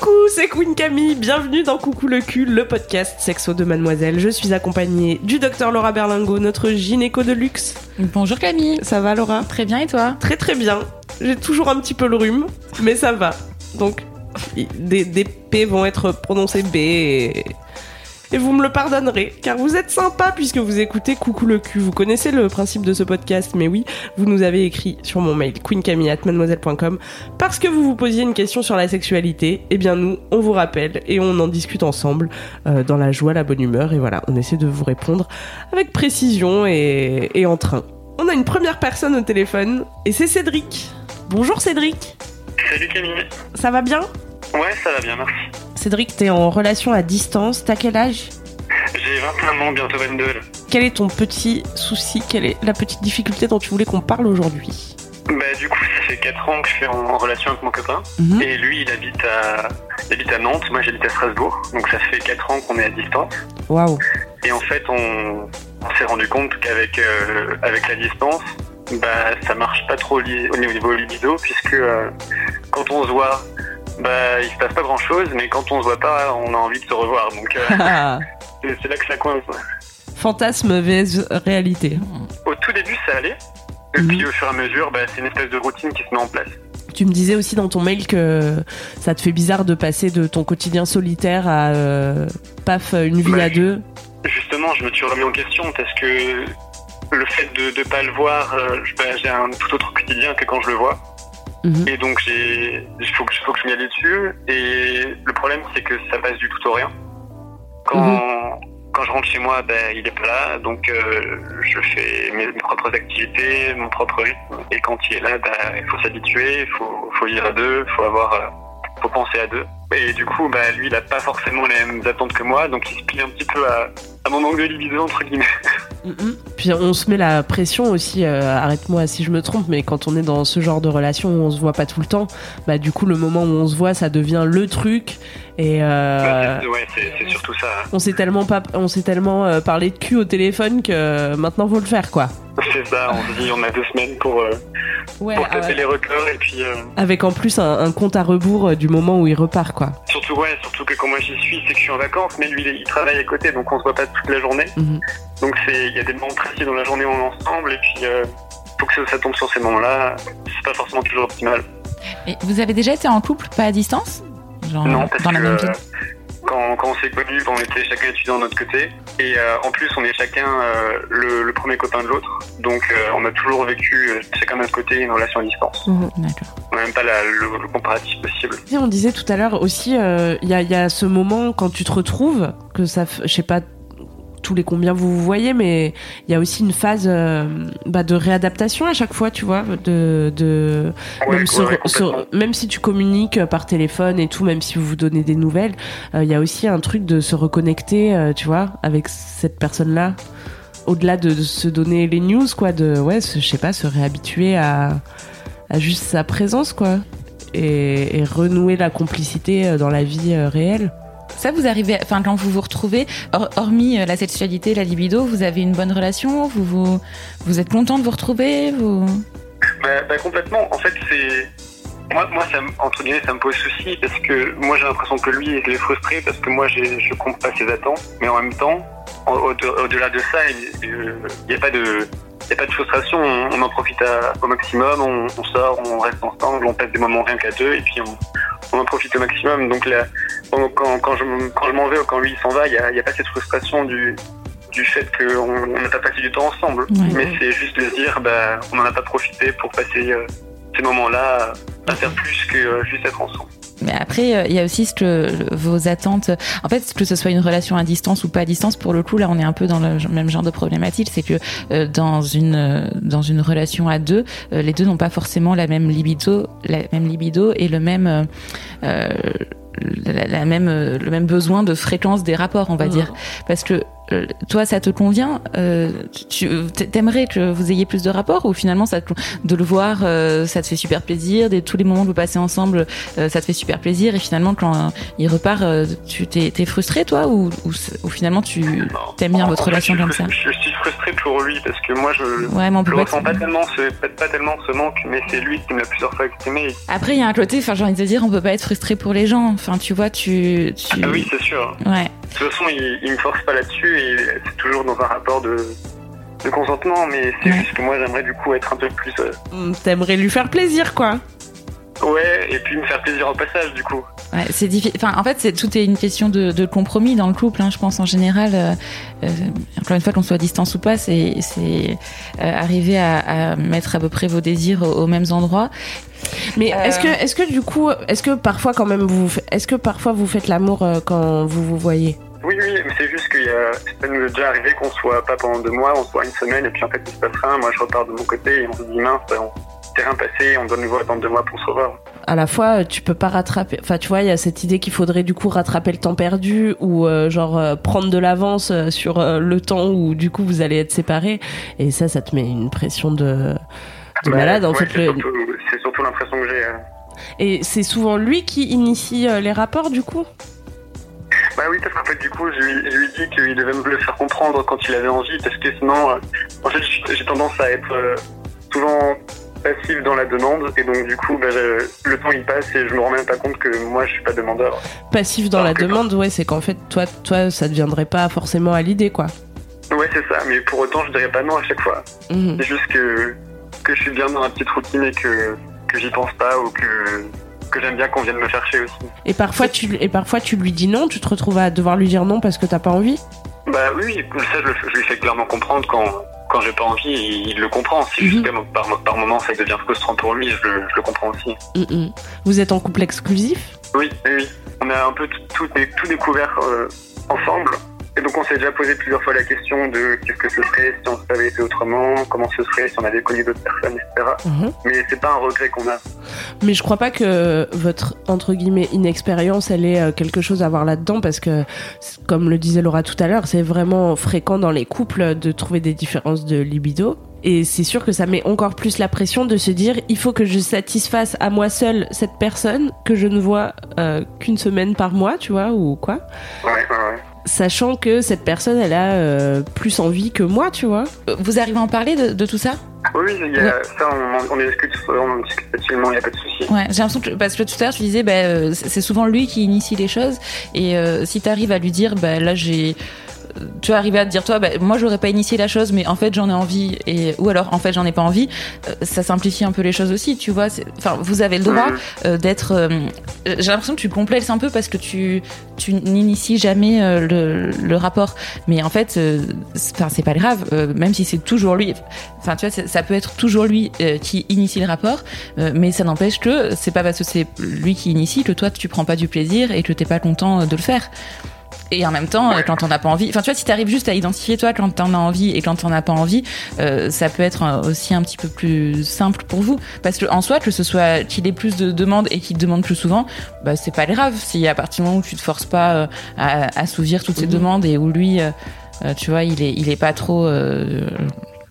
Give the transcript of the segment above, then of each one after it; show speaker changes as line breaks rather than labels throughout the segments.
Coucou, c'est Queen Camille, bienvenue dans Coucou le cul, le podcast sexo de mademoiselle. Je suis accompagnée du docteur Laura Berlingo, notre gynéco de luxe.
Bonjour Camille.
Ça va Laura?
Très bien et toi?
Très très bien. J'ai toujours un petit peu le rhume, mais ça va. Donc, des, des P vont être prononcés B et, et vous me le pardonnerez, car vous êtes sympa puisque vous écoutez Coucou le cul. Vous connaissez le principe de ce podcast, mais oui, vous nous avez écrit sur mon mail queencamille@mademoiselle.com parce que vous vous posiez une question sur la sexualité. Eh bien nous, on vous rappelle et on en discute ensemble euh, dans la joie, la bonne humeur et voilà, on essaie de vous répondre avec précision et, et en train. On a une première personne au téléphone et c'est Cédric. Bonjour Cédric,
Salut Camille.
ça va bien?
Ouais, ça va bien, merci.
Cédric, t'es en relation à distance, t'as quel âge?
J'ai 21 ans, bientôt 22. là.
Quel est ton petit souci? Quelle est la petite difficulté dont tu voulais qu'on parle aujourd'hui?
Bah, du coup, ça fait 4 ans que je suis en, relation avec mon copain.
Mhm.
Et lui, il habite à, il habite à Nantes, moi j'habite à Strasbourg. Donc ça fait 4 ans qu'on est à distance.
Waouh.
Et en fait, on, on s'est rendu compte qu'avec euh, avec la distance, bah, ça marche pas trop au niveau libido, puisque euh, quand on se voit, bah, il se passe pas grand chose, mais quand on se voit pas, on a envie de se revoir. Donc euh, c'est là que ça coince.
Fantasme vs réalité.
Au tout début, ça allait. Et
Mhm.
puis au fur et à mesure, bah, c'est une espèce de routine qui se met en place.
Tu me disais aussi dans ton mail que ça te fait bizarre de passer de ton quotidien solitaire à euh, paf une vie
Bah,
à deux.
Justement, je me suis remis en question parce que le fait de ne pas le voir, euh, bah, j'ai un tout autre quotidien que quand je le vois.
Mhm.
Et donc, j'ai- il faut que, faut que je m'y aille dessus. Et le problème, c'est que ça passe du tout au rien. Quand,
Mhm.
quand je rentre chez moi, ben, il est pas là. Donc, euh, je fais mes, mes propres activités, mon propre rythme. Et quand il est là, ben, il faut s'habituer, il faut, faut vivre à deux, il faut avoir, euh, faut penser à deux. Et du coup, bah, lui, il a pas forcément les mêmes attentes que moi. Donc, il se plie un petit peu à, à mon manque de libido, entre guillemets.
Mhm. Puis on se met la pression aussi, euh, arrête-moi si je me trompe, mais quand on est dans ce genre de relation où on se voit pas tout le temps, bah du coup le moment où on se voit ça devient le truc et euh,
Bah, ouais, c'est surtout ça. hein.
on s'est tellement pas, on s'est tellement euh, parlé de cul au téléphone que maintenant faut le faire quoi.
C'est ça, on se dit, on a deux semaines pour,
Ouais,
pour taper les records. Et puis,
avec en plus un, un compte à rebours du moment où il repart quoi.
Surtout, ouais, surtout que quand moi j'y suis, c'est que je suis en vacances, mais lui, il, il travaille à côté, donc on se voit pas toute la journée.
Mhm.
Donc, c'est il y a des moments précis dans la journée où on est ensemble, et puis, euh, faut que ça, ça tombe sur ces moments-là. C'est pas forcément toujours optimal.
Et vous avez déjà été en couple, pas à distance? Genre
non, parce
dans la
que
même ville?
Quand, quand on s'est connus, on était chacun étudiant de notre côté. Et euh, en plus, on est chacun euh, le, le premier copain de l'autre. Donc, euh, on a toujours vécu chacun de notre côté une relation à distance.
D'accord.
On n'a même pas la- le, le comparatif possible.
Et on disait tout à l'heure aussi, il y, a, y a ce moment quand tu te retrouves, que ça, je sais pas tous les combien vous vous voyez, mais il y a aussi une phase euh, bah, de réadaptation à chaque fois, tu vois, de, de
Ouais,
même,
ouais,
même si tu communiques par téléphone et tout, même si vous vous donnez des nouvelles, euh, il y a aussi un truc de se reconnecter, euh, tu vois, avec cette personne-là. Au-delà de, de se donner les news, quoi, de ouais, je sais pas, se réhabituer à, à juste sa présence, quoi, et, et renouer la complicité euh, dans la vie euh, réelle.
Ça, vous arrivez, enfin, quand vous vous retrouvez, hor- hormis euh, la sexualité, la libido, vous avez une bonne relation Vous, vous, vous êtes content de vous retrouver vous...
Bah, bah, complètement. En fait, c'est. Moi, moi ça, entre guillemets, ça me pose souci parce que moi, j'ai l'impression que lui, il est frustré parce que moi, je compte pas ses attentes. Mais en même temps, au- au- au-delà de ça, il n'y a pas de. N'y a pas de frustration, on, en profite au maximum, on, on sort, on reste ensemble, on passe des moments rien qu'à deux et puis on, on en profite au maximum. Donc là, quand, je, m- quand je m'en vais ou quand lui il s'en va, il n'y a, il y a pas cette frustration du, du fait qu'on on n'a pas passé du temps ensemble.
Ouais.
Mais c'est juste de se dire, bah, on n'en a pas profité pour passer euh, ces moments-là à faire plus que euh, juste être ensemble.
Mais après, euh, il y a aussi ce que vos attentes. En fait, que ce soit une relation à distance ou pas à distance, pour le coup, là, on est un peu dans le même genre de problématique. C'est que euh, dans une euh, dans une relation à deux, euh, les deux n'ont pas forcément la même libido, la même libido et le même euh, la, la même le même besoin de fréquence des rapports, on va
Mhm.
dire, parce que toi, ça te convient euh, Tu tu- t'aimerais que vous ayez plus de rapports ou finalement ça te- de le voir, euh, ça te fait super plaisir. Des, tous les moments que vous passez ensemble, euh, ça te fait super plaisir. Et finalement, quand euh, il repart, euh, tu t'es t'es frustré toi ou, ou, ou finalement tu t'aimes bien
En-
votre
en
relation comme ça?
Je suis frustré pour lui parce que moi je,
Ouais, mais on pas.
ressens pas tellement, ce, pas, pas tellement ce manque, mais c'est lui qui me l'a plusieurs fois exprimé.
Après, il y a un côté, enfin, j'ai envie de te dire, on peut pas être frustré pour les gens. Enfin, tu vois, tu, tu...
Ah oui, c'est sûr.
ouais.
De toute façon, il, il me force pas là-dessus et c'est toujours dans un rapport de, de consentement, mais c'est
Ouais.
juste que moi j'aimerais du coup être un peu plus. euh,
Hmm, T'aimerais lui faire plaisir, quoi.
Ouais, et puis me faire plaisir au passage du coup.
Ouais, c'est difficile. Enfin, en fait, c'est tout est une question de, de compromis dans le couple. Hein, je pense en général. euh, euh, encore une fois, qu'on soit à distance ou pas, c'est c'est euh, arriver à, à mettre à peu près vos désirs aux, aux mêmes endroits.
Mais
Euh.
est-ce que, est-ce que du coup, est-ce que parfois quand même vous, est-ce que parfois vous faites l'amour euh, quand vous vous voyez?
Oui, oui, mais c'est juste qu'il y a. Ça nous est déjà arrivé qu'on soit pas pendant deux mois, on soit une semaine, et puis en fait il se passe rien. Moi je repars de mon côté et on se dit mince, on rien passé, on doit nous voir attendre deux mois pour se revoir.
À la fois, euh, tu peux pas rattraper. Enfin, tu vois, il y a cette idée qu'il faudrait du coup rattraper le temps perdu ou euh, genre euh, prendre de l'avance euh, sur euh, le temps où du coup vous allez être séparés. Et ça, ça te met une pression de, de
Ouais,
malade. En
ouais,
fait,
c'est
le-
surtout, surtout l'impression que j'ai.
et c'est souvent lui qui initie les rapports du coup?
Bah oui, parce qu'en fait, du coup, je lui, je lui dit qu'il devait me le faire comprendre quand il avait envie, parce que sinon, euh, en fait, j'ai tendance à être euh, souvent passif dans la demande, et donc du coup, bah, le temps il passe et je me rends même pas compte que moi, je suis pas demandeur.
Passif dans
Alors
la demande, ouais, c'est qu'en fait, toi, toi, ça ne viendrait pas forcément à l'idée, quoi.
Ouais, c'est ça, mais pour autant, je dirais pas non à chaque fois.
Mhm.
C'est juste que, que je suis bien dans ma petite routine et que, que j'y pense pas, ou que, que j'aime bien qu'on vienne me chercher aussi.
Et parfois, tu, et parfois, tu lui dis non, tu te retrouves à devoir lui dire non parce que t'as pas envie.
Bah oui, ça, je, le- je lui fais clairement comprendre quand, quand j'ai pas envie, il, il le comprend. C'est
Mhm.
que par, par moment, ça devient frustrant pour lui, je, le- je le comprends aussi.
Mhm. Vous êtes en couple exclusif?
Oui, oui. On a un peu tout, tout découvert euh, ensemble. Et donc on s'est déjà posé plusieurs fois la question de qu'est-ce que ce serait si on avait été autrement, comment ce serait si on avait connu d'autres personnes, etc.
Mhm.
Mais c'est pas un regret qu'on a.
Mais je crois pas que votre entre guillemets inexpérience elle ait euh, quelque chose à voir là-dedans parce que comme le disait Laura tout à l'heure, c'est vraiment fréquent dans les couples de trouver des différences de libido. Et c'est sûr que ça met encore plus la pression de se dire il faut que je satisfasse à moi seule cette personne que je ne vois euh, qu'une semaine par mois, tu vois, ou quoi.
Ouais, ouais, ouais.
Sachant que cette personne elle a euh, plus envie que moi, tu vois.
Vous arrivez à en parler de, de tout ça?
Oui, oui, il y a, ça, on, on discute, on en discute facilement, il n'y a pas de souci.
Ouais, j'ai l'impression que parce que tout à l'heure tu disais, bah, euh, c'est souvent lui qui initie les choses et euh, si t'arrives à lui dire, bah là j'ai tu vas arriver à te dire toi bah, moi j'aurais pas initié la chose mais en fait j'en ai envie et ou alors en fait j'en ai pas envie. Euh, ça simplifie un peu les choses aussi tu vois enfin vous avez le droit
Mhm.
euh, d'être euh, j'ai l'impression que tu complexes un peu parce que tu tu n'inities jamais le, le rapport. Mais en fait enfin c'est pas grave même si c'est toujours lui enfin tu vois ça peut être toujours lui qui initie le rapport mais ça n'empêche que c'est pas parce que c'est lui qui initie que toi tu prends pas du plaisir et que t'es pas content de le faire et en même temps, euh, quand t'en as pas envie, enfin tu vois, si t'arrives juste à identifier toi quand t'en as envie et quand t'en as pas envie, euh, ça peut être euh, aussi un petit peu plus simple pour vous. Parce que en soi, que ce soit qu'il ait plus de demandes et qu'il te demande plus souvent, bah c'est pas grave. Si à partir du moment où tu te forces pas euh, à assouvir toutes ces demandes et où lui, euh, euh, tu vois, il est, il est pas trop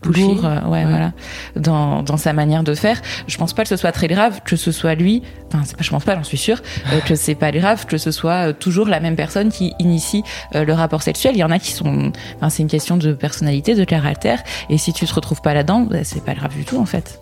Pushy.
lourd, euh, ouais,
Ouais.
voilà, dans, dans sa manière de faire. Je pense pas que ce soit très grave que ce soit lui. Enfin, c'est pas, je pense pas, j'en suis sûre euh, que c'est pas grave que ce soit euh, toujours la même personne qui initie euh, le rapport sexuel. Il y en a qui sont, enfin, c'est une question de personnalité, de caractère. Et si tu te retrouves pas là-dedans, bah, c'est pas grave du tout en fait.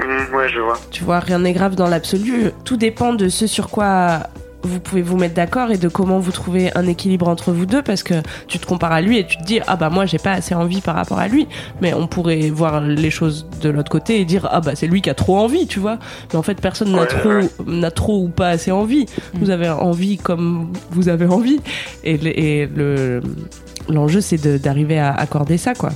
Mhm, ouais, je vois.
Tu vois, rien n'est grave dans l'absolu. Tout dépend de ce sur quoi vous pouvez vous mettre d'accord et de comment vous trouvez un équilibre entre vous deux parce que tu te compares à lui et tu te dis ah bah moi j'ai pas assez envie par rapport à lui. Mais on pourrait voir les choses de l'autre côté et dire ah bah c'est lui qui a trop envie tu vois. Mais en fait personne n'a trop n'a trop ou pas assez envie.
Mm.
vous avez envie comme vous avez envie. Et le- et le l'enjeu c'est de- d'arriver à accorder ça quoi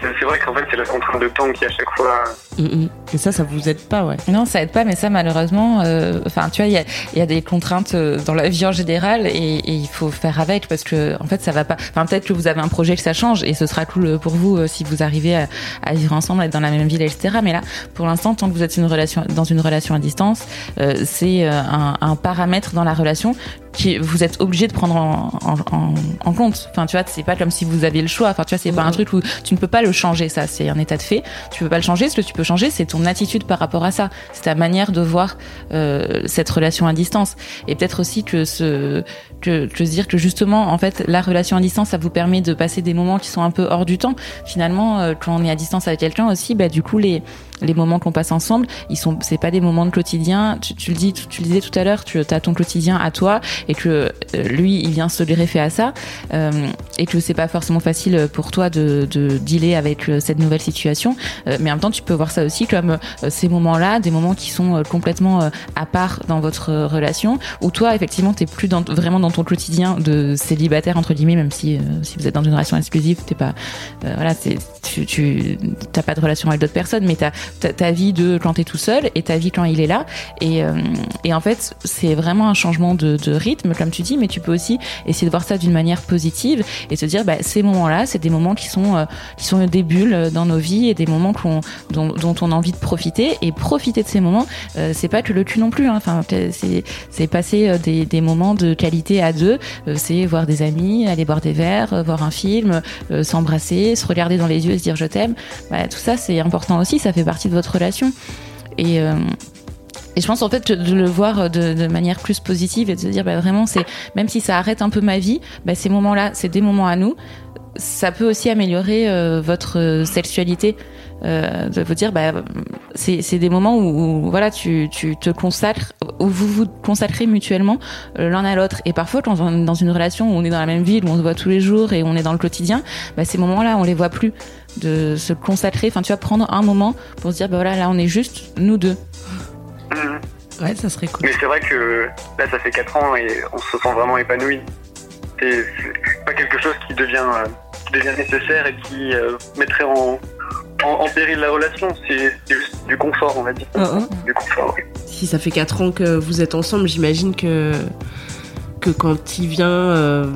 C'est vrai qu'en fait, c'est la contrainte de temps qui, à chaque fois.
Mm, mm. Et ça, ça vous aide pas, ouais.
Non, ça aide pas, mais ça, malheureusement, euh, enfin, tu vois, il y a, il y a des contraintes euh, dans la vie en général et, et il faut faire avec parce que, en fait, ça va pas. Enfin, peut-être que vous avez un projet que ça change et ce sera cool pour vous euh, si vous arrivez à, à vivre ensemble, à être dans la même ville, etc. Mais là, pour l'instant, tant que vous êtes une relation, dans une relation à distance, euh, c'est euh, un, un paramètre dans la relation qui vous êtes obligé de prendre en, en, en, en compte. Enfin, tu vois, c'est pas comme si vous aviez le choix. Enfin, tu vois, c'est pas un truc où tu ne peux pas le changer. Ça, c'est un état de fait. Tu peux pas le changer. Ce que tu peux changer, c'est ton attitude par rapport à ça. C'est ta manière de voir euh, cette relation à distance. Et peut-être aussi que ce que, que se dire que justement, en fait, la relation à distance, ça vous permet de passer des moments qui sont un peu hors du temps. Finalement, euh, quand on est à distance avec quelqu'un aussi, bah du coup les les moments qu'on passe ensemble, ils sont, c'est pas des moments de quotidien. Tu, le dis, tu, le disais tout à l'heure, tu as ton quotidien à toi et que euh, lui, il vient se greffer à ça et que c'est pas forcément facile pour toi de, de dealer avec euh, cette nouvelle situation. Euh, mais en même temps, tu peux voir ça aussi comme euh, ces moments-là, des moments qui sont complètement à part dans votre relation, où toi, effectivement, t'es plus vraiment dans ton quotidien de célibataire entre guillemets, même si si vous êtes dans une relation exclusive, t'es pas, voilà, tu, tu t'as pas de relation avec d'autres personnes, mais t'as ta, vie de quand t'es tout seul et ta vie quand il est là. Et, en fait, c'est vraiment un changement de, rythme, comme tu dis, mais tu peux aussi essayer de voir ça d'une manière positive et se dire, bah, ces moments-là, c'est des moments qui sont des bulles dans nos vies et des moments dont, on a envie de profiter. Et profiter de ces moments, euh, c'est pas que le cul non plus. Hein. Enfin, c'est, passer euh, des, moments de qualité à deux. Euh, c'est voir des amis, aller boire des verres, euh, voir un film, euh, s'embrasser, se regarder dans les yeux se dire je t'aime. Bah, tout ça, c'est important aussi. Ça fait partie de votre relation. Et, euh, je pense en fait de le voir de, de manière plus positive et de se dire bah, vraiment c'est même si ça arrête un peu ma vie, bah, ces moments-là c'est des moments à nous. Ça peut aussi améliorer euh, votre euh, sexualité. Euh, de vous dire bah c'est des moments où, où, voilà tu tu te consacres où vous vous consacrez mutuellement euh, l'un à l'autre et parfois quand on est dans une relation où on est dans la même ville où on se voit tous les jours et on est dans le quotidien bah ces moments-là on les voit plus de se consacrer enfin tu vas prendre un moment pour se dire bah voilà là on est juste nous deux
Mhm.
Ouais, ça serait cool.
Mais c'est vrai que là, ça fait 4 ans et on se sent vraiment épanoui. C'est pas quelque chose qui devient, euh, qui devient nécessaire et qui euh, mettrait en, en, en péril la relation. C'est juste du confort, on va dire.
Hein, hein.
Du confort, oui.
Si ça fait 4 ans que vous êtes ensemble, j'imagine que, que quand il vient euh,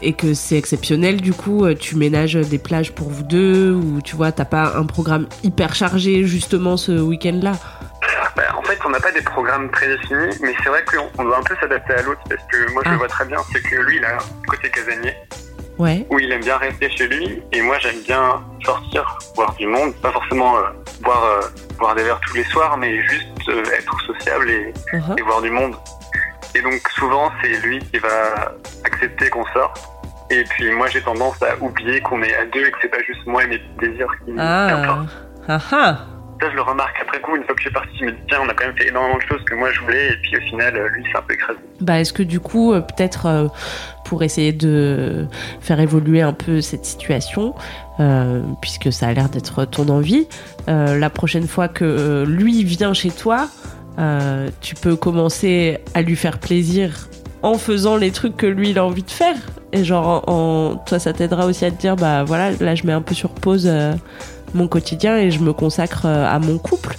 et que c'est exceptionnel, du coup, tu ménages des plages pour vous deux ou tu vois, t'as pas un programme hyper chargé justement ce week-end-là?
Bah, en fait, on n'a pas des programmes prédéfinis, mais c'est vrai qu'on on doit un peu s'adapter à l'autre parce que moi, je
Ah.
le vois très bien, c'est que lui, il a un côté casanier
Ouais.
où il aime bien rester chez lui et moi, j'aime bien sortir, voir du monde, pas forcément euh, boire, euh, boire des verres tous les soirs, mais juste euh, être sociable et,
Uh-huh.
et voir du monde. Et donc, souvent, c'est lui qui va accepter qu'on sorte. Et puis, moi, j'ai tendance à oublier qu'on est à deux et que c'est pas juste moi et mes désirs qui,
Ah.
importent.
Ah ah.
Je le remarque après coup, une fois que suis parti, je me dis, tiens, on a quand même fait énormément de choses que moi je voulais, et puis au final, euh, lui, c'est un peu écrasé.
Bah, est-ce que du coup, euh, peut-être euh, pour essayer de faire évoluer un peu cette situation, puisque ça a l'air d'être ton envie, la prochaine fois que lui vient chez toi, tu peux commencer à lui faire plaisir en faisant les trucs que lui il a envie de faire. Et genre, en, en- toi, ça t'aidera aussi à te dire, bah voilà, là, je mets un peu sur pause euh, mon quotidien et je me consacre euh, à mon couple.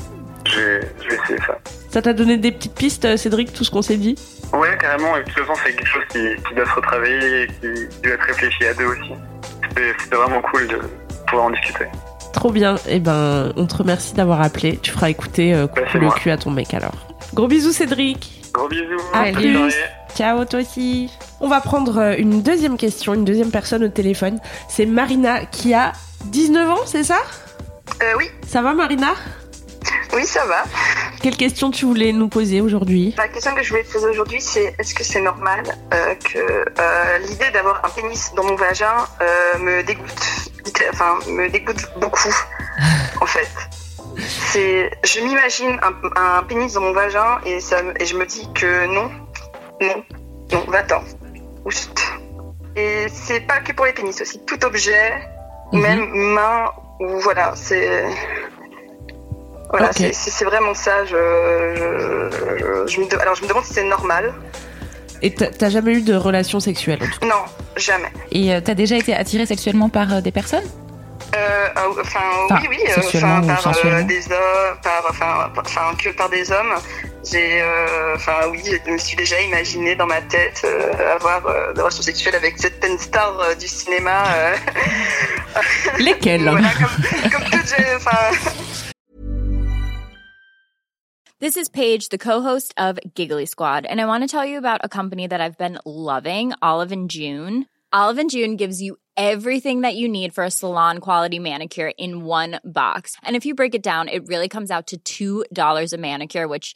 Je vais, je vais essayer ça.
Ça t'a donné des petites pistes, euh, Cédric, tout ce qu'on s'est dit?
Ouais, carrément, et de toute façon, c'est quelque chose qui, qui doit se retravailler et qui, doit être réfléchi à deux aussi. C'était vraiment cool de pouvoir en discuter.
Trop bien. Et ben, on te remercie d'avoir appelé. Tu feras écouter euh,
Bah,
le
moi.
cul à ton mec alors. Gros bisous, Cédric.
Gros bisous,
À
bonne
plus. Ciao, toi aussi. On va prendre euh, une deuxième question, une deuxième personne au téléphone. C'est Marina qui a 19 ans, c'est ça?
Euh, oui,
Ça va, Marina?
Oui, ça va.
Quelle question tu voulais nous poser aujourd'hui?
La question que je voulais te poser aujourd'hui, c'est est-ce que c'est normal euh, que euh, l'idée d'avoir un pénis dans mon vagin me dégoûte, enfin me dégoûte beaucoup, en fait? C'est, je m'imagine un, un pénis dans mon vagin et ça, me- et je me dis que non, non, non, va-t'en, oust. Et c'est pas que pour les pénis aussi, tout objet,
Mhm.
même main ou voilà, c'est. Voilà, c'est- vraiment ça. Je, je, je me de- alors je me demande si c'est normal.
Et t'as jamais eu de relation sexuelle en tout cas?
Non, jamais.
Et euh, t'as déjà été attiré sexuellement par euh, des personnes?
Euh, ah, enfin,
Enfin,
oui, oui, euh,
sexuellement
enfin,
ou
par
sensuellement?
des hommes, par, enfin, par- enfin, que par des hommes. J'ai, euh, enfin, oui, je me suis déjà imaginé dans ma tête euh, avoir euh, des relations sexuelles avec certaines stars euh, du cinéma. euh,
Lesquels
voilà, comme, comme toutes, j'ai-
This is Paige, the co-host of Giggly Squad, and I want to tell you about a company that I've been loving, Olive and June. Olive and June gives you everything that you need for a salon quality manicure in one box. And if you break it down, it really comes out to $2 a manicure, which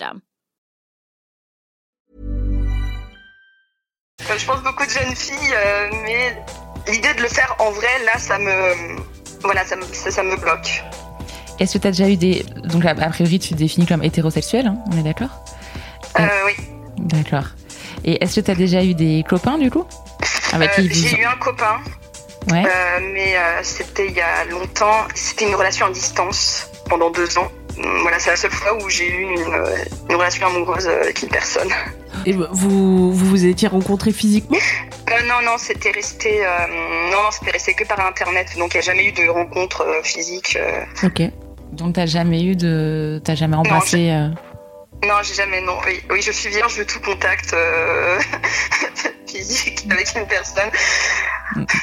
Je pense beaucoup de jeunes filles, euh, mais l'idée de le faire en vrai, là, ça me, voilà, ça me, ça, ça me bloque.
Est-ce que tu as déjà eu des. Donc, a priori, tu te définis comme hétérosexuel, hein, on est d'accord?
Euh, oui.
D'accord. Et est-ce que tu as déjà eu des copains, du coup? Avec
Euh,
qui vous-
J'ai eu un copain,
Ouais.
euh, mais euh, c'était il y a longtemps. C'était une relation à distance pendant deux ans. Voilà, c'est la seule fois où j'ai eu euh, une relation amoureuse avec une personne.
Et vous vous vous étiez rencontrés physiquement?
Euh, non, non, c'était resté, euh, non, non, c'était resté que par internet. Donc il n'y a jamais eu de rencontre euh, physique. euh.
Ok.
Donc, t'as jamais eu de. T'as jamais embrassé. euh,
Non, j'ai jamais, non. Oui, oui, je suis vierge de tout contact euh, physique avec une personne.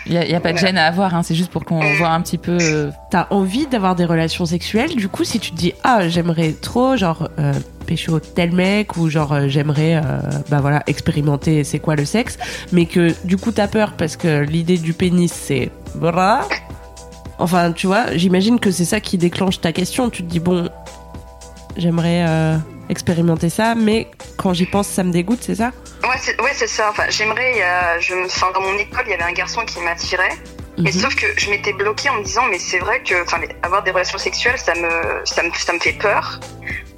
Il n'y a, y a pas de gêne à avoir, hein, c'est juste pour qu'on voit un petit peu. euh,
T'as envie d'avoir des relations sexuelles, du coup, si tu te dis ah j'aimerais trop genre euh, pécho tel mec ou genre euh, j'aimerais euh, bah voilà expérimenter c'est quoi le sexe, mais que du coup t'as peur parce que l'idée du pénis c'est voilà. Enfin tu vois, j'imagine que c'est ça qui déclenche ta question. Tu te dis bon j'aimerais euh, expérimenter ça, mais quand j'y pense ça me dégoûte, c'est ça?
Ouais, c'est ouais, ça. Enfin, j'aimerais. je me, enfin, dans mon école, il y avait un garçon qui m'attirait.
Mhm.
sauf que je m'étais bloquée en me disant, mais c'est vrai que, enfin, avoir des relations sexuelles, ça me, ça me, ça me fait peur.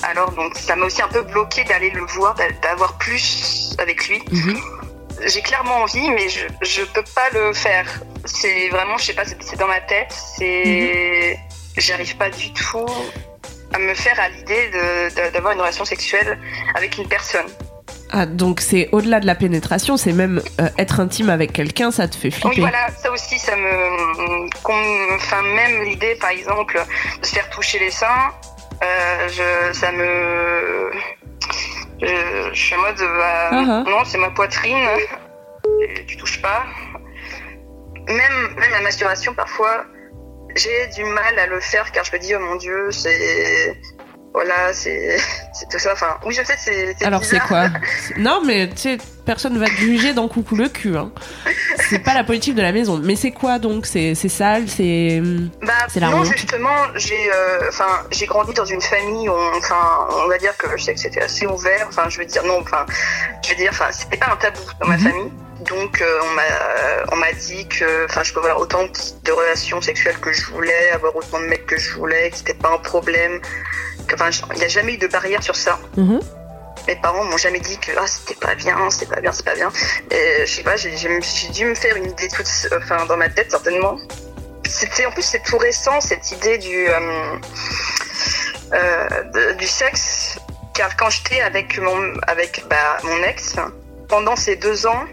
Alors donc, ça m'a aussi un peu bloqué d'aller le voir, d'a- d'avoir plus avec lui.
Mhm.
J'ai clairement envie, mais je, je peux pas le faire. C'est vraiment, je sais pas, c'est dans ma tête. C'est, j'arrive pas du tout à me faire à l'idée d'avoir une relation sexuelle avec une personne.
Ah donc c'est au-delà de la pénétration, c'est même euh, être intime avec quelqu'un, ça te fait flipper.
Oui, voilà, ça aussi, ça me. Enfin, même l'idée, par exemple, de se faire toucher les seins, euh, je, ça me. Je, je suis en mode. bah,
Uh-huh.
Non, c'est ma poitrine, tu touches pas. Même, même la masturbation, parfois, j'ai du mal à le faire car je me dis, oh mon dieu, c'est. Voilà, c'est c'est tout ça. Enfin, oui, je sais, c'est.
Alors c'est quoi Non mais tu sais, personne va te juger dans coucou le cul. Hein. C'est pas la politique de la maison. Mais c'est quoi donc? C'est c'est sale, c'est...
Bah,
C'est la
non,
honte.
justement, j'ai, euh, enfin, j'ai grandi dans une famille où, on- enfin, on va dire que je sais que c'était assez ouvert. Enfin, je veux dire, non, enfin, je veux dire, enfin, c'était pas un tabou dans ma
Mhm.
famille. Donc, euh, on m'a, on m'a dit que, enfin, je pouvais avoir autant de relations sexuelles que je voulais, avoir autant de mecs que je voulais, que c'était pas un problème. Enfin, il n'y a jamais eu de barrière sur ça.
Mhm.
Mes parents m'ont jamais dit que ah, c'était pas bien, c'est pas bien, c'est pas bien. Et je sais pas, j'ai dû me faire une idée toute, enfin, dans ma tête certainement. C'était en plus c'est tout récent cette idée du euh, euh, de- du sexe, car quand j'étais avec mon avec bah, mon ex pendant ces deux ans,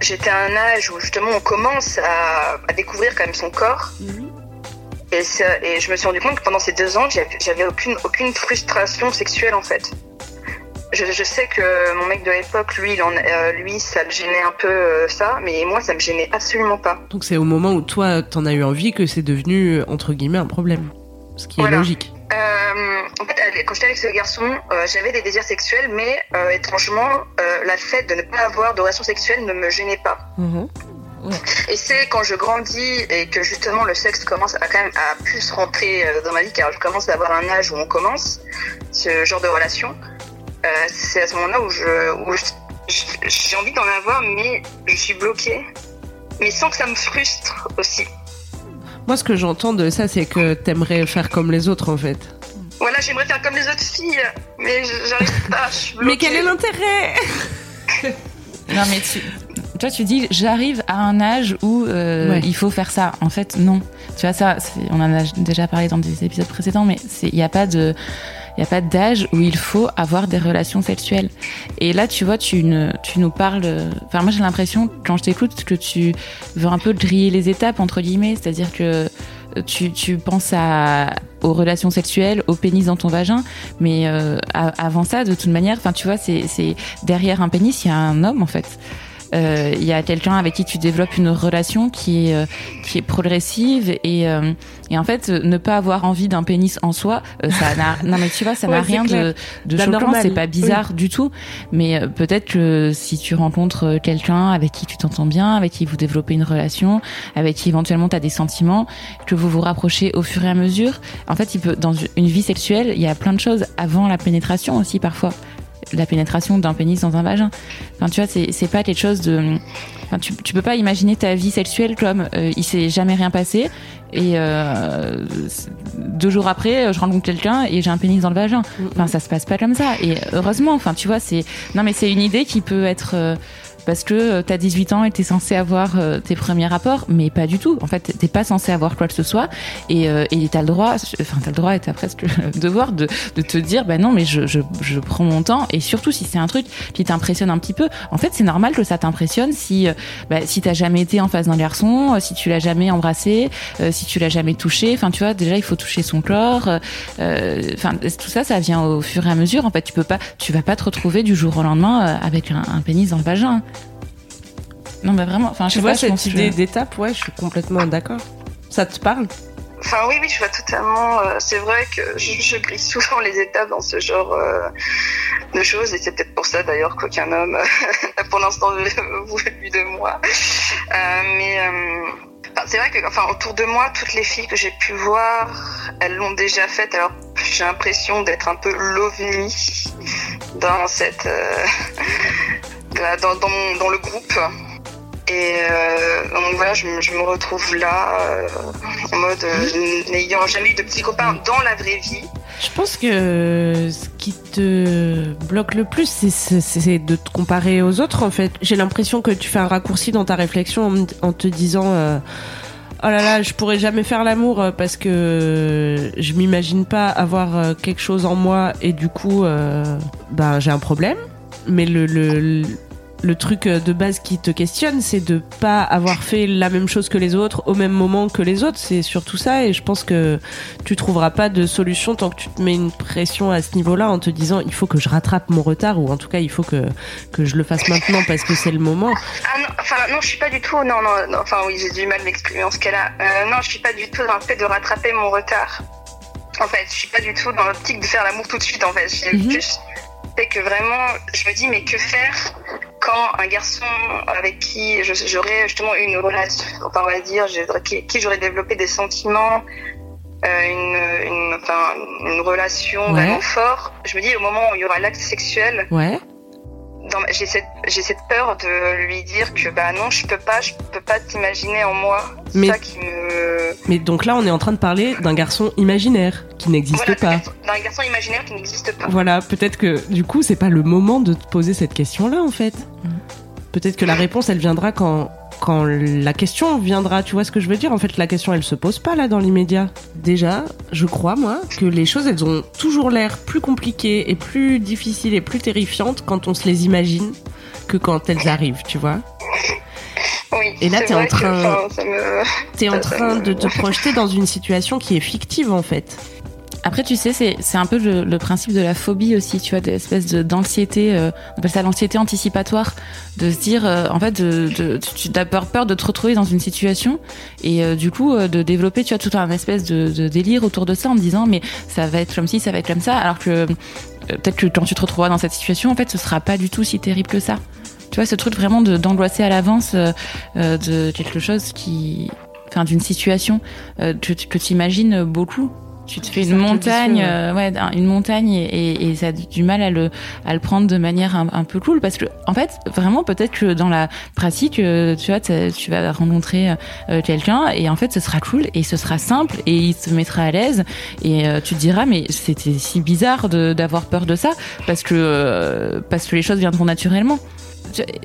j'étais à un âge où justement on commence à, à découvrir quand même son corps. Et, ça- et je me suis rendu compte que pendant ces deux ans, j'avais j'avais aucune, aucune frustration sexuelle en fait. Je, je sais que mon mec de l'époque, lui, il en, euh, lui, ça le gênait un peu euh, ça, mais moi, ça me gênait absolument pas.
Donc c'est au moment où toi t'en as eu envie que c'est devenu entre guillemets un problème. Ce qui est logique.
Euh, en fait, quand j'étais avec ce garçon, euh, j'avais des désirs sexuels, mais euh, étrangement, euh, la fait de ne pas avoir de relation sexuelle ne me gênait pas.
Mhm.
Et c'est quand je grandis et que justement le sexe commence à quand même à plus rentrer euh, dans ma vie, car je commence à avoir un âge où on commence ce genre de relation. euh, c'est à ce moment-là où je, où j'ai envie d'en avoir, mais je suis bloquée, mais sans que ça me frustre aussi.
Moi, ce que j'entends de ça, c'est que t'aimerais faire comme les autres, en fait.
Voilà, j'aimerais faire comme les autres filles, mais je- j'arrive pas. je suis
Mais quel est l'intérêt?
Non, mais tu, toi, tu dis, j'arrive à un âge où euh,
Ouais.
il faut faire ça. En fait, non. Tu vois, ça, on en a déjà parlé dans des épisodes précédents, mais il n'y a pas de. Il n'y a pas d'âge où il faut avoir des relations sexuelles. Et là, tu vois, tu, tu nous parles. euh, Enfin, moi, j'ai l'impression, quand je t'écoute, que tu veux un peu griller les étapes, entre guillemets. C'est-à-dire que tu, tu penses à, aux relations sexuelles, au pénis dans ton vagin. Mais euh, avant ça, de toute manière, enfin, tu vois, c'est- derrière un pénis, il y a un homme, en fait. Euh, Il y a quelqu'un avec qui tu développes une relation qui est euh, qui est progressive et euh, et en fait euh, ne pas avoir envie d'un pénis en soi euh, ça n'a non mais tu vois ça n'a
Ouais,
rien de
clair.
de choquant c'est pas bizarre du tout. Mais euh, peut-être que si tu rencontres euh, quelqu'un avec qui tu t'entends bien avec qui vous développez une relation avec qui éventuellement tu as des sentiments que vous vous rapprochez au fur et à mesure en fait il peut dans une vie sexuelle il y a plein de choses avant la pénétration aussi parfois la pénétration d'un pénis dans un vagin Enfin, tu vois, c'est pas quelque chose de. Enfin, tu, tu peux pas imaginer ta vie sexuelle comme euh, il s'est jamais rien passé et euh, deux jours après, je rencontre quelqu'un et j'ai un pénis dans le vagin. Enfin, ça se passe pas comme ça. Et heureusement, enfin, tu vois, c'est. Non, mais c'est une idée qui peut être. euh, parce que euh, t'as 18 ans et t'es censé avoir euh, tes premiers rapports, mais pas du tout. En fait, t'es pas censé avoir quoi que ce soit, et euh, et t'as le droit, enfin t'as le droit et t'as presque le devoir de, de te dire, bah non, mais je, je, je prends mon temps, et surtout si c'est un truc qui t'impressionne un petit peu. En fait, c'est normal que ça t'impressionne si euh, bah, si t'as jamais été en face d'un garçon, si tu l'as jamais embrassé, si tu l'as jamais touché. Enfin, tu vois, déjà il faut toucher son corps. Enfin, tout ça, ça vient au fur et à mesure. En fait, tu peux pas, tu vas pas te retrouver du jour au lendemain avec un, un pénis dans le vagin. Non, mais vraiment. Enfin, je
Tu
sais
vois,
pas,
cette
que-
idée d'étape, ouais, je suis complètement d'accord. Ça te parle?
Enfin, oui, oui, je vois totalement. euh, c'est vrai que je, je glisse souvent les étapes dans ce genre euh, de choses, et c'est peut-être pour ça d'ailleurs qu'aucun homme n'a pour l'instant voulu de moi. Euh, mais euh, c'est vrai que, enfin, autour de moi, toutes les filles que j'ai pu voir, elles l'ont déjà fait. Alors, j'ai l'impression d'être un peu l'ovni dans cette, euh, dans, dans, mon- dans le groupe. Et euh, donc voilà, je, me- retrouve là, euh, en mode euh, n'ayant jamais eu de petits copains dans la vraie vie.
Je pense que ce qui te bloque le plus, c'est- de te comparer aux autres, en fait. J'ai l'impression que tu fais un raccourci dans ta réflexion en, te disant Oh là là, je pourrais jamais faire l'amour parce que je m'imagine pas avoir quelque chose en moi et du coup, ben, j'ai un problème. Mais le, le truc euh, de base qui te questionne, c'est de pas avoir fait la même chose que les autres au même moment que les autres. C'est surtout ça et je pense que tu trouveras pas de solution tant que tu te mets une pression à ce niveau-là en te disant il faut que je rattrape mon retard ou en tout cas il faut que, que je le fasse maintenant parce que c'est le moment.
Ah non, enfin non, je suis pas du tout. Non, non, non, enfin oui, j'ai du mal à m'exprimer en ce cas-là. Euh, non, je suis pas du tout dans le fait de rattraper mon retard. En fait, je suis pas du tout dans l'optique de faire l'amour tout de suite. En fait, j'ai
Mhm.
plus que vraiment, je me dis mais que faire quand un garçon avec qui j'aurais justement eu une relation, enfin on va dire, qui, qui j'aurais développé des sentiments, euh, une, une, enfin, une relation
Ouais.
vraiment forte. Je me dis au moment où il y aura l'acte sexuel,
Ouais.
J'ai cette j'ai cette peur de lui dire que bah non je peux pas je peux pas t'imaginer en moi c'est
Mais-
ça qui me
Mais donc là on est en train de parler d'un garçon imaginaire qui n'existe
voilà,
pas.
d'un garçon- d'un garçon imaginaire qui n'existe pas
Voilà, peut-être que du coup c'est pas le moment de te poser cette question-là en fait. Peut-être que la réponse elle viendra quand quand la question viendra. Tu vois ce que je veux dire? En fait, la question elle se pose pas là dans l'immédiat. Déjà, je crois moi que les choses elles ont toujours l'air plus compliquées et plus difficiles et plus terrifiantes quand on se les imagine que quand elles arrivent. Tu vois?
Oui
Et là, t'es en
que,
train-
enfin, ça me
T'es en train
me-
de te projeter dans une situation qui est fictive en fait.
Après, tu sais, c'est un peu le, principe de la phobie aussi, tu vois, des espèces de- d'anxiété, euh, on appelle ça l'anxiété anticipatoire, de se dire, euh, en fait, de, de, tu as peur, peur de te retrouver dans une situation et euh, du coup de développer, tu vois, tout un espèce de, de délire autour de ça en disant, mais ça va être comme ci, ça va être comme ça, alors que peut-être que quand tu te retrouveras dans cette situation, en fait, ce sera pas du tout si terrible que ça. Tu vois, ce truc vraiment de- d'angoisser à l'avance de quelque chose qui, enfin, d'une situation que, tu- que tu imagines beaucoup tu te fais une montagne, euh, ouais, une montagne et, et, ça a du mal à le, à le prendre de manière un, peu cool parce que en fait, vraiment peut-être que dans la pratique, euh, tu vois, tu vas rencontrer euh, quelqu'un et en fait, ce sera cool et ce sera simple et il se mettra à l'aise et tu te diras mais c'était si bizarre d'avoir peur de ça parce que parce que les choses viendront naturellement.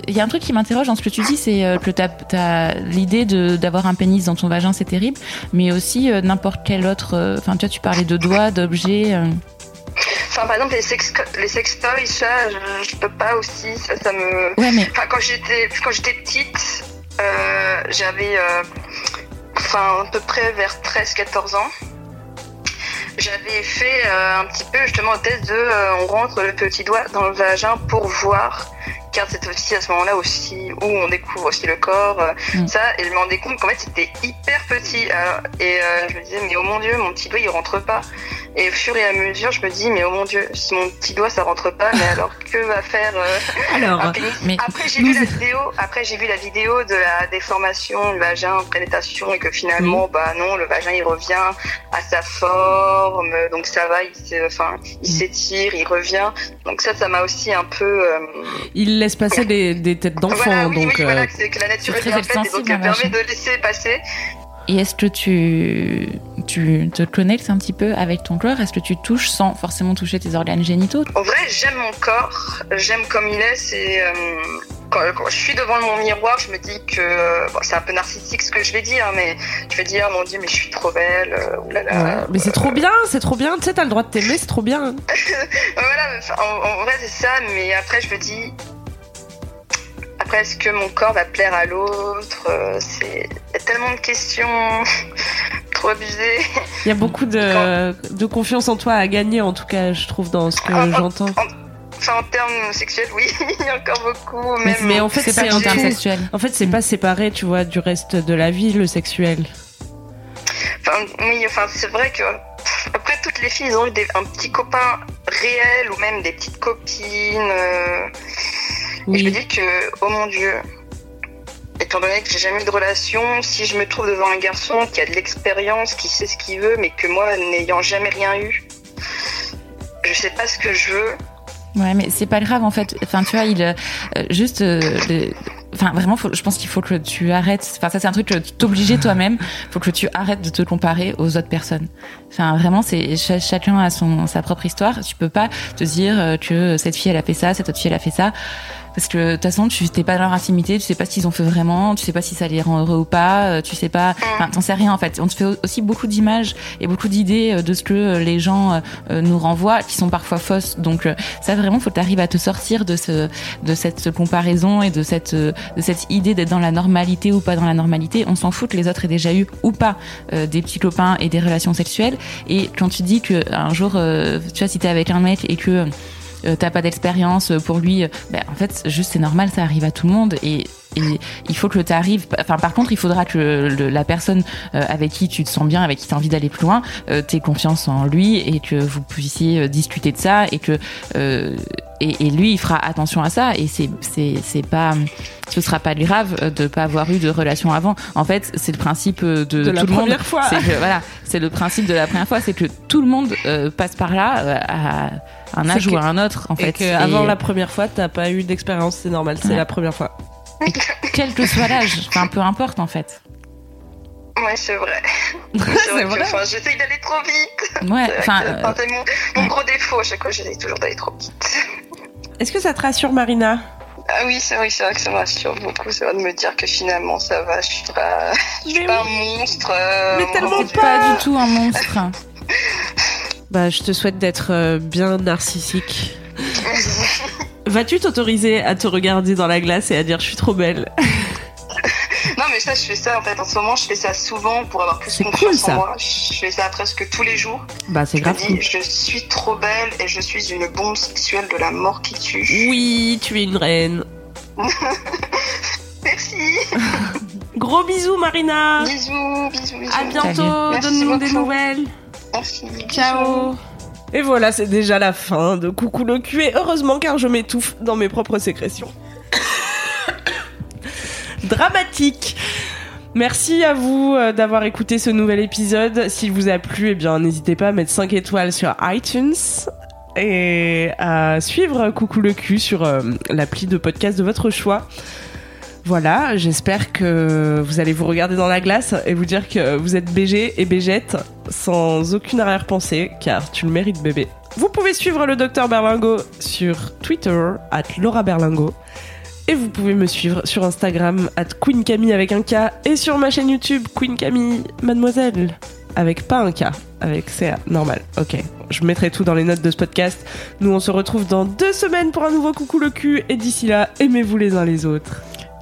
Il y a un truc qui m'interroge dans ce que tu dis, c'est euh, que tu as, l'idée d'avoir un pénis dans ton vagin, c'est terrible, mais aussi euh, n'importe quel autre. Euh, enfin, tu vois, tu parlais de doigts, d'objets.
Enfin, par exemple, les, sex, les sextoys, ça, je, peux pas aussi. Ça, ça me.
Ouais, mais...
Enfin, quand j'étais, quand j'étais petite, j'avais, enfin, à peu près vers 13-14 ans j'avais fait un petit peu justement un test de on rentre le petit doigt dans le vagin pour voir car c'est aussi à ce moment-là aussi où on découvre aussi le corps, euh, mm. ça, et je me rendais compte qu'en fait c'était hyper petit. Euh, et euh, je me disais, mais oh mon dieu, mon petit doigt il rentre pas. Et au fur et à mesure, je me dis, mais oh mon dieu, si mon petit doigt ça rentre pas, mais alors que va faire
alors,
Mais Après j'ai vu la vidéo, après j'ai vu la vidéo de la déformation du vagin, prénétation, et que finalement, bah non, le vagin il revient à sa forme, donc ça va, il enfin, il mm. s'étire, il revient. Donc ça, ça m'a aussi un peu.
il laisse passer des, des têtes d'enfants.
oui,
donc,
oui, voilà, c'est que la nature est bien faite, et donc elle permet de laisser passer.
Et est-ce que tu, tu te connectes un petit peu avec ton corps? Est-ce que tu touches sans forcément toucher tes organes génitaux?
En vrai, j'aime mon corps, j'aime comme il est. C'est euh, quand, je suis devant mon miroir, je me dis que bon, c'est un peu narcissique ce que je vais dire, mais je vais dire mon Dieu, mais je suis trop belle. Euh,
mais c'est trop bien, c'est trop bien. Tu sais, t'as le droit de t'aimer, c'est trop bien.
voilà, en, en vrai c'est ça, mais après je me dis après, est-ce que mon corps va plaire à l'autre euh, C'est il y a tellement de questions trop abusées.
Il y a beaucoup de, confiance en toi à gagner, en tout cas, je trouve, dans ce que j'entends.
Enfin, en termes sexuels, oui, il y a encore beaucoup.
Mais, en fait, c'est pas en termes sexuels. En fait, c'est pas séparé, tu vois, du reste de la vie, le sexuel.
Enfin, oui, enfin, c'est vrai que après, toutes les filles, ont eu un petit copain réel ou même des petites copines. Euh, et je me dis que, oh mon Dieu, étant donné que j'ai jamais eu de relation, si je me trouve devant un garçon qui a de l'expérience, qui sait ce qu'il veut, mais que moi, n'ayant jamais rien eu, je sais pas ce que je veux.
Ouais, mais c'est pas grave en fait. Enfin, tu vois, il euh, juste, euh, enfin vraiment, je pense qu'il faut que tu arrêtes. Enfin, ça c'est un truc que t'obliger toi-même. Faut que tu arrêtes de te comparer aux autres personnes. Enfin, vraiment, c'est chacun a son sa propre histoire. Tu peux pas te dire euh, que cette fille elle a fait ça, cette autre fille elle a fait ça parce que de toute façon tu t'es pas dans leur intimité, tu sais pas ce qu'ils ont fait vraiment, tu sais pas si ça les rend heureux ou pas, euh, tu sais pas, enfin t'en sais rien en fait. On te fait aussi beaucoup d'images et beaucoup d'idées euh, de ce que euh, les gens nous renvoient, qui sont parfois fausses. Donc ça vraiment faut t'arriver à te sortir de ce de cette comparaison et de cette de cette idée d'être dans la normalité ou pas dans la normalité. On s'en fout que les autres aient déjà eu ou pas des petits copains et des relations sexuelles. Et quand tu dis que un jour, tu vois, si t'es avec un mec et que t'as pas d'expérience euh, pour lui. Euh, ben, en fait, juste c'est normal, ça arrive à tout le monde et et il faut que tu arrives. Enfin, par contre, il faudra que la personne avec qui tu te sens bien, avec qui tu as envie d'aller plus loin, euh, t'aies confiance en lui et que vous puissiez discuter de ça et que et, lui, il fera attention à ça et c'est c'est c'est pas ce sera pas grave de pas avoir eu de relation avant. En fait, c'est le principe de,
tout
la le
première fois.
C'est voilà, c'est le principe de la première fois, c'est que tout le monde passe par là à un âge ou à un autre en fait.
Et avant la première fois, t'as pas eu d'expérience, c'est normal, c'est la première fois.
Quel que soit l'âge, enfin peu importe en fait.
Ouais, c'est vrai. c'est vrai. J'essaye d'aller trop vite.
Ouais, enfin.
C'est mon, gros défaut à chaque fois, j'essaye toujours d'aller trop vite.
Est-ce que ça te rassure, Marina?
Ah oui, c'est vrai, vrai que ça me rassure beaucoup. C'est vrai de me dire que finalement ça va, je suis pas, je suis pas un monstre. Euh,
mais tellement
pas. pas du tout un monstre.
Bah, je te souhaite d'être euh, bien narcissique. Vas-tu t'autoriser à te regarder dans la glace et à dire je suis trop belle?
Non, mais ça, je fais ça en fait. En ce moment, je fais ça souvent pour avoir plus confiance cool, ça. en moi. Je fais ça presque tous les jours.
Bah, c'est grave.
Je dis, je suis trop belle et je suis une bombe sexuelle de la mort qui tue.
Oui, tu es une reine.
Merci.
Gros bisous, Marina.
Bisous, bisous, bisous.
À bientôt. Donne-nous des nouvelles. Ciao. Et voilà, c'est déjà la fin de Coucou le cul. heureusement, car je m'étouffe dans mes propres sécrétions. Dramatique. Merci à vous euh, d'avoir écouté ce nouvel épisode. S'il vous a plu, eh bien, n'hésitez pas à mettre 5 étoiles sur iTunes et à suivre Coucou le cul sur euh, l'appli de podcast de votre choix. Voilà, j'espère que vous allez vous regarder dans la glace et vous dire que vous êtes BG et Bégette sans aucune arrière-pensée, car tu le mérites bébé. Vous pouvez suivre le docteur Berlingo sur Twitter, at Laura Berlingo. Et vous pouvez me suivre sur Instagram, at Queen Camille avec un K, et sur ma chaîne YouTube, Queen Camille Mademoiselle, avec pas un K, avec CA, normal. Ok, je mettrai tout dans les notes de ce podcast. Nous, on se retrouve dans deux semaines pour un nouveau Coucou le cul, et d'ici là, aimez-vous les uns les autres.